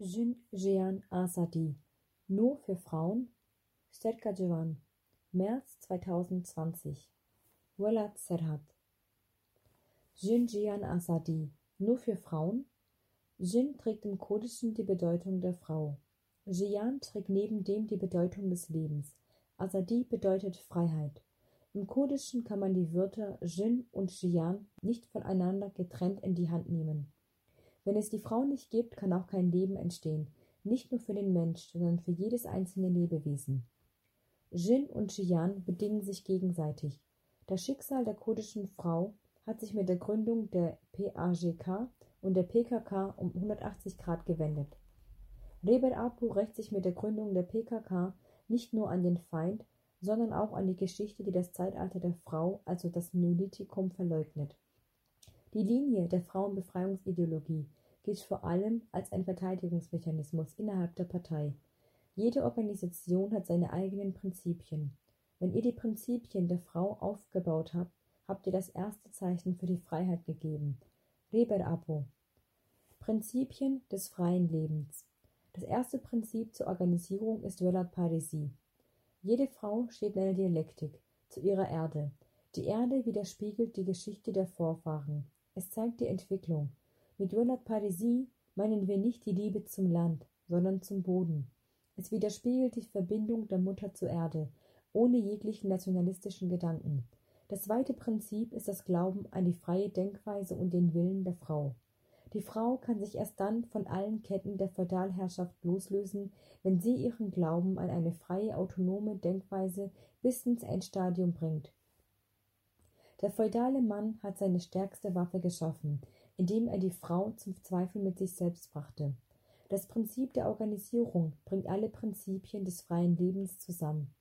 Jin Jean Azadi Nur für Frauen Sterka Javan März 2020 Walad Serhat Jin Jian Azadi Nur für Frauen Jin trägt im Kurdischen die Bedeutung der Frau. Jian trägt neben dem die Bedeutung des Lebens. Azadi bedeutet Freiheit. Im Kurdischen kann man die Wörter Jin und Jian nicht voneinander getrennt in die Hand nehmen. Wenn es die Frau nicht gibt, kann auch kein Leben entstehen, nicht nur für den Mensch, sondern für jedes einzelne Lebewesen. Jin und Jian bedingen sich gegenseitig. Das Schicksal der kurdischen Frau hat sich mit der Gründung der PAGK und der PKK um 180 Grad gewendet. Rebet Apu rächt sich mit der Gründung der PKK nicht nur an den Feind, sondern auch an die Geschichte, die das Zeitalter der Frau, also das Neolithikum, verleugnet. Die Linie der Frauenbefreiungsideologie gilt vor allem als ein Verteidigungsmechanismus innerhalb der Partei. Jede Organisation hat seine eigenen Prinzipien. Wenn ihr die Prinzipien der Frau aufgebaut habt, habt ihr das erste Zeichen für die Freiheit gegeben. Reber Apo. Prinzipien des freien Lebens. Das erste Prinzip zur Organisierung ist Velat Parisi. Jede Frau steht in einer Dialektik zu ihrer Erde. Die Erde widerspiegelt die Geschichte der Vorfahren. Es zeigt die Entwicklung. Mit Jonat Parisi meinen wir nicht die Liebe zum Land, sondern zum Boden. Es widerspiegelt die Verbindung der Mutter zur Erde, ohne jeglichen nationalistischen Gedanken. Das zweite Prinzip ist das Glauben an die freie Denkweise und den Willen der Frau. Die Frau kann sich erst dann von allen Ketten der Feudalherrschaft loslösen, wenn sie ihren Glauben an eine freie, autonome Denkweise bis ins Endstadium bringt. Der feudale Mann hat seine stärkste Waffe geschaffen, indem er die Frau zum Zweifel mit sich selbst brachte. Das Prinzip der Organisierung bringt alle Prinzipien des freien Lebens zusammen.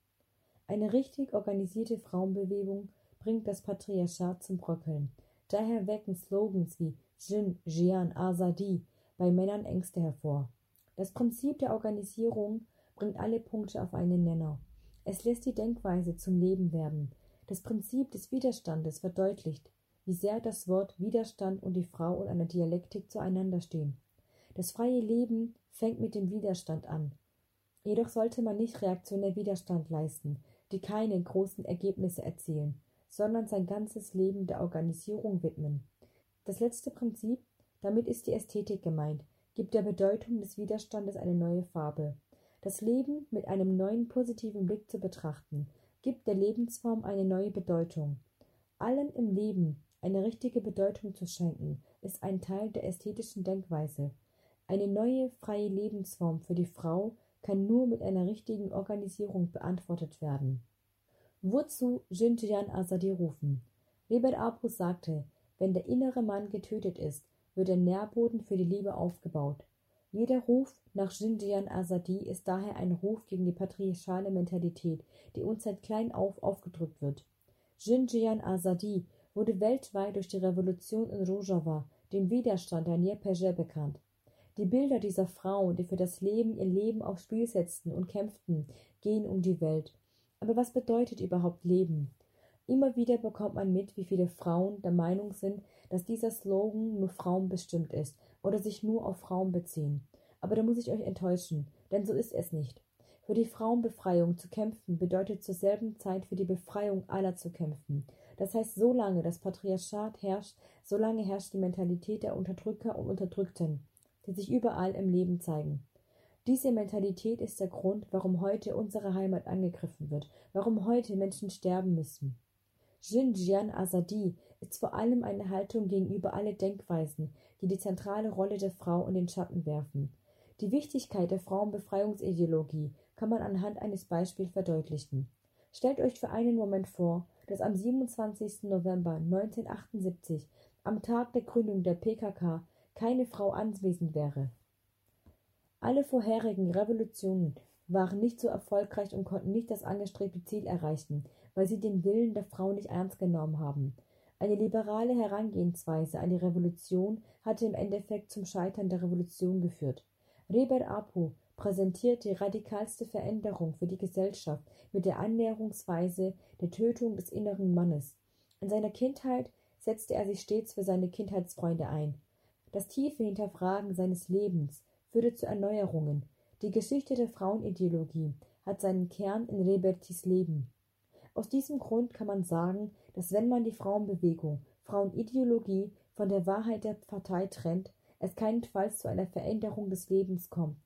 Eine richtig organisierte Frauenbewegung bringt das Patriarchat zum Bröckeln. Daher wecken Slogans wie Jin, Jian, Azadi bei Männern Ängste hervor. Das Prinzip der Organisierung bringt alle Punkte auf einen Nenner. Es lässt die Denkweise zum Leben werden. Das Prinzip des Widerstandes verdeutlicht, wie sehr das Wort Widerstand und die Frau in einer Dialektik zueinander stehen. Das freie Leben fängt mit dem Widerstand an. Jedoch sollte man nicht reaktionär Widerstand leisten, die keine großen Ergebnisse erzielen, sondern sein ganzes Leben der Organisierung widmen. Das letzte Prinzip, damit ist die Ästhetik gemeint, gibt der Bedeutung des Widerstandes eine neue Farbe. Das Leben mit einem neuen positiven Blick zu betrachten, gibt der Lebensform eine neue Bedeutung. Allem im Leben eine richtige Bedeutung zu schenken, ist ein Teil der ästhetischen Denkweise. Eine neue freie Lebensform für die Frau kann nur mit einer richtigen Organisierung beantwortet werden. Wozu Jinjian Azadi rufen? Rebet Abrus sagte, wenn der innere Mann getötet ist, wird der Nährboden für die Liebe aufgebaut. Jeder Ruf nach Jinjian Azadi ist daher ein Ruf gegen die patriarchale Mentalität, die uns seit klein auf aufgedrückt wird. Jinjian Azadi wurde weltweit durch die Revolution in Rojava, dem Widerstand der Dnieper bekannt. Die Bilder dieser Frauen, die für das Leben ihr Leben aufs Spiel setzten und kämpften, gehen um die Welt. Aber was bedeutet überhaupt Leben? Immer wieder bekommt man mit, wie viele Frauen der Meinung sind, dass dieser Slogan nur Frauen bestimmt ist oder sich nur auf Frauen beziehen. Aber da muss ich euch enttäuschen, denn so ist es nicht. Für die Frauenbefreiung zu kämpfen bedeutet zur selben Zeit für die Befreiung aller zu kämpfen. Das heißt, solange das Patriarchat herrscht, solange herrscht die Mentalität der Unterdrücker und Unterdrückten, die sich überall im Leben zeigen. Diese Mentalität ist der Grund, warum heute unsere Heimat angegriffen wird, warum heute Menschen sterben müssen. Jinjian Azadi ist vor allem eine Haltung gegenüber alle Denkweisen, die die zentrale Rolle der Frau in den Schatten werfen. Die Wichtigkeit der Frauenbefreiungsideologie kann man anhand eines Beispiels verdeutlichen. Stellt euch für einen Moment vor, dass am 27. November 1978, am Tag der Gründung der PKK, keine Frau anwesend wäre. Alle vorherigen Revolutionen waren nicht so erfolgreich und konnten nicht das angestrebte Ziel erreichen, weil sie den Willen der Frau nicht ernst genommen haben. Eine liberale Herangehensweise an die Revolution hatte im Endeffekt zum Scheitern der Revolution geführt. Reber Apu präsentiert die radikalste Veränderung für die Gesellschaft mit der Annäherungsweise der Tötung des inneren Mannes. In seiner Kindheit setzte er sich stets für seine Kindheitsfreunde ein. Das tiefe Hinterfragen seines Lebens führte zu Erneuerungen. Die Geschichte der Frauenideologie hat seinen Kern in Rebertis Leben. Aus diesem Grund kann man sagen, dass wenn man die Frauenbewegung, Frauenideologie von der Wahrheit der Partei trennt, es keinenfalls zu einer Veränderung des Lebens kommt.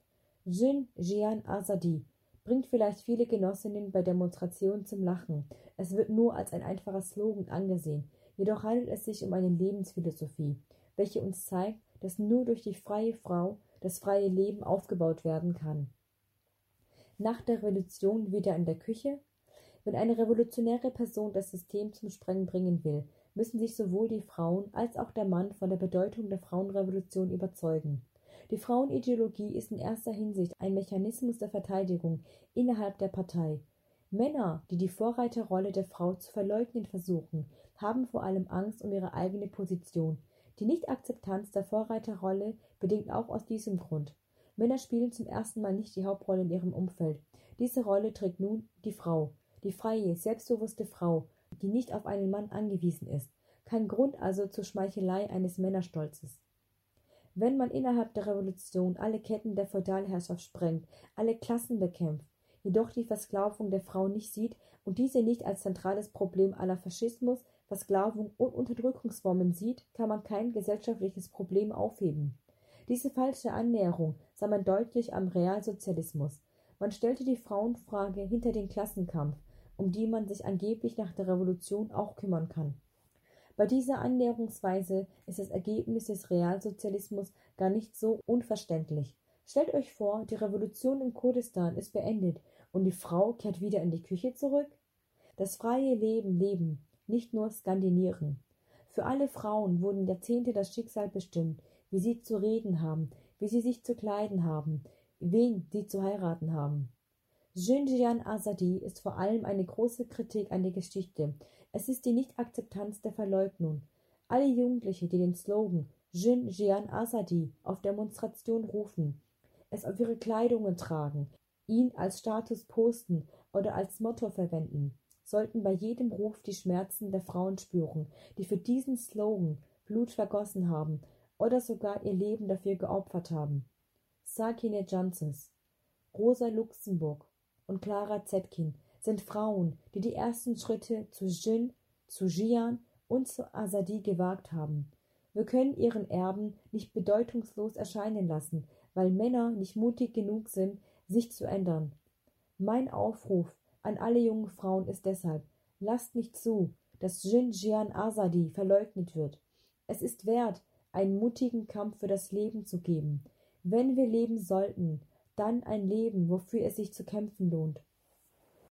Jin Jian Azadi bringt vielleicht viele Genossinnen bei Demonstrationen zum Lachen. Es wird nur als ein einfacher Slogan angesehen, jedoch handelt es sich um eine Lebensphilosophie, welche uns zeigt, dass nur durch die freie Frau das freie Leben aufgebaut werden kann. Nach der Revolution wieder in der Küche? Wenn eine revolutionäre Person das System zum Sprengen bringen will, müssen sich sowohl die Frauen als auch der Mann von der Bedeutung der Frauenrevolution überzeugen. Die Frauenideologie ist in erster Hinsicht ein Mechanismus der Verteidigung innerhalb der Partei. Männer, die die Vorreiterrolle der Frau zu verleugnen versuchen, haben vor allem Angst um ihre eigene Position. Die Nichtakzeptanz der Vorreiterrolle bedingt auch aus diesem Grund. Männer spielen zum ersten Mal nicht die Hauptrolle in ihrem Umfeld. Diese Rolle trägt nun die Frau, die freie, selbstbewusste Frau, die nicht auf einen Mann angewiesen ist. Kein Grund also zur Schmeichelei eines Männerstolzes. Wenn man innerhalb der Revolution alle Ketten der Feudalherrschaft sprengt, alle Klassen bekämpft, jedoch die Versklavung der Frau nicht sieht und diese nicht als zentrales Problem aller Faschismus, Versklavung und Unterdrückungsformen sieht, kann man kein gesellschaftliches Problem aufheben. Diese falsche Annäherung sah man deutlich am Realsozialismus. Man stellte die Frauenfrage hinter den Klassenkampf, um die man sich angeblich nach der Revolution auch kümmern kann. Bei dieser Annäherungsweise ist das Ergebnis des Realsozialismus gar nicht so unverständlich. Stellt euch vor, die Revolution in Kurdistan ist beendet und die Frau kehrt wieder in die Küche zurück? Das freie Leben leben, nicht nur skandinieren. Für alle Frauen wurden Jahrzehnte das Schicksal bestimmt, wie sie zu reden haben, wie sie sich zu kleiden haben, wen sie zu heiraten haben. Jinjian Azadi ist vor allem eine große Kritik an der Geschichte, es ist die Nichtakzeptanz der Verleugnung. Alle Jugendliche, die den Slogan Jin Jian Azadi auf Demonstration rufen, es auf ihre Kleidungen tragen, ihn als Status posten oder als Motto verwenden, sollten bei jedem Ruf die Schmerzen der Frauen spüren, die für diesen Slogan Blut vergossen haben oder sogar ihr Leben dafür geopfert haben. Sakine Janses, Rosa Luxemburg und Clara Zetkin sind Frauen, die die ersten Schritte zu Jin, zu Jian und zu Azadi gewagt haben. Wir können ihren Erben nicht bedeutungslos erscheinen lassen, weil Männer nicht mutig genug sind, sich zu ändern. Mein Aufruf an alle jungen Frauen ist deshalb, lasst nicht zu, dass Jin Jian Azadi verleugnet wird. Es ist wert, einen mutigen Kampf für das Leben zu geben. Wenn wir leben sollten, dann ein Leben, wofür es sich zu kämpfen lohnt.